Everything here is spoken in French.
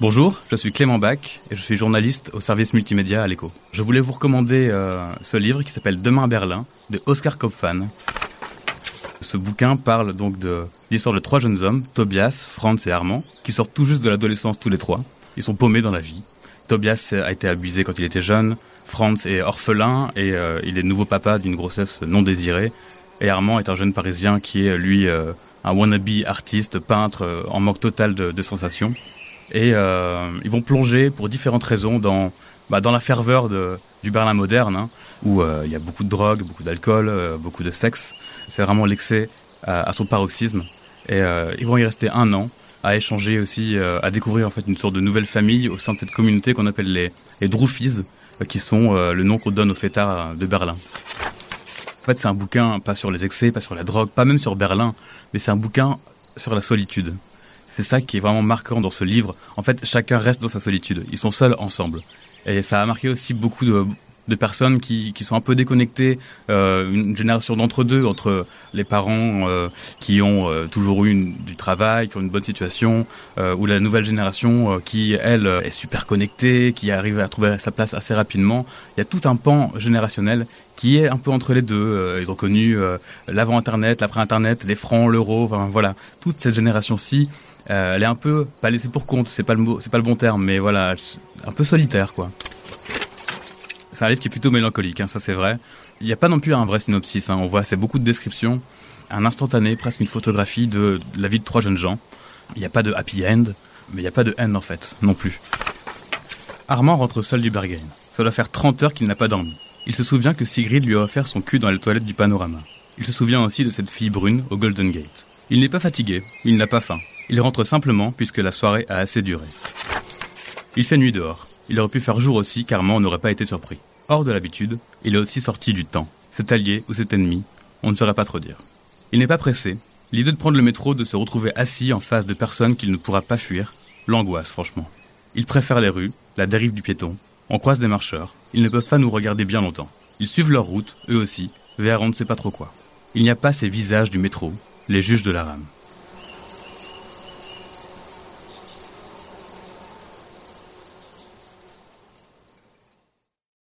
Bonjour, je suis Clément Bach et je suis journaliste au service multimédia à l'Echo. Je voulais vous recommander euh, ce livre qui s'appelle Demain à Berlin de Oscar Kopfan. Ce bouquin parle donc de l'histoire de trois jeunes hommes, Tobias, Franz et Armand, qui sortent tout juste de l'adolescence tous les trois. Ils sont paumés dans la vie. Tobias a été abusé quand il était jeune, Franz est orphelin et euh, il est nouveau papa d'une grossesse non désirée. Et Armand est un jeune parisien qui est lui euh, un wannabe artiste, peintre en manque total de, de sensations. Et euh, ils vont plonger pour différentes raisons dans, bah, dans la ferveur de, du Berlin moderne, hein, où euh, il y a beaucoup de drogue, beaucoup d'alcool, euh, beaucoup de sexe. C'est vraiment l'excès à, son paroxysme. Et ils vont y rester un an à échanger aussi, à découvrir en fait une sorte de nouvelle famille au sein de cette communauté qu'on appelle les, les Drufis, qui sont le nom qu'on donne aux fêtards de Berlin. En fait, c'est un bouquin pas sur les excès, pas sur la drogue, pas même sur Berlin, mais c'est un bouquin sur la solitude. C'est ça qui est vraiment marquant dans ce livre. En fait, chacun reste dans sa solitude. Ils sont seuls ensemble. Et ça a marqué aussi beaucoup de, de personnes qui, qui sont un peu déconnectées, euh, une génération d'entre-deux, entre les parents euh, qui ont euh, toujours eu du travail, qui ont une bonne situation, euh, ou la nouvelle génération euh, qui, elle, est super connectée, qui arrive à trouver sa place assez rapidement. Il y a tout un pan générationnel qui est un peu entre les deux. Euh, ils ont connu euh, l'avant Internet, l'après Internet, les francs, l'euro, enfin voilà, toute cette génération-ci euh, elle est un peu pas laissée pour compte, c'est pas le c'est pas le bon terme, mais voilà, un peu solitaire quoi. C'est un livre qui est plutôt mélancolique, hein, ça c'est vrai. Il n'y a pas non plus un vrai synopsis, hein, on voit c'est beaucoup de descriptions, un instantané, presque une photographie de, de la vie de trois jeunes gens. Il n'y a pas de happy end, mais il n'y a pas de end en fait, non plus. Armand rentre seul du Berghain. Ça doit faire 30 heures qu'il n'a pas dormi. Il se souvient que Sigrid lui a offert son cul dans les toilettes du panorama. Il se souvient aussi de cette fille brune au Golden Gate. Il n'est pas fatigué, il n'a pas faim. Il rentre simplement puisque la soirée a assez duré. Il fait nuit dehors. Il aurait pu faire jour aussi car Armand n'aurait pas été surpris. Hors de l'habitude, il est aussi sorti du temps. Cet allié ou cet ennemi, on ne saurait pas trop dire. Il n'est pas pressé. L'idée de prendre le métro, de se retrouver assis en face de personnes qu'il ne pourra pas fuir, l'angoisse franchement. Il préfère les rues, la dérive du piéton. On croise des marcheurs. Ils ne peuvent pas nous regarder bien longtemps. Ils suivent leur route, eux aussi, vers on ne sait pas trop quoi. Il n'y a pas ces visages du métro, les juges de la rame.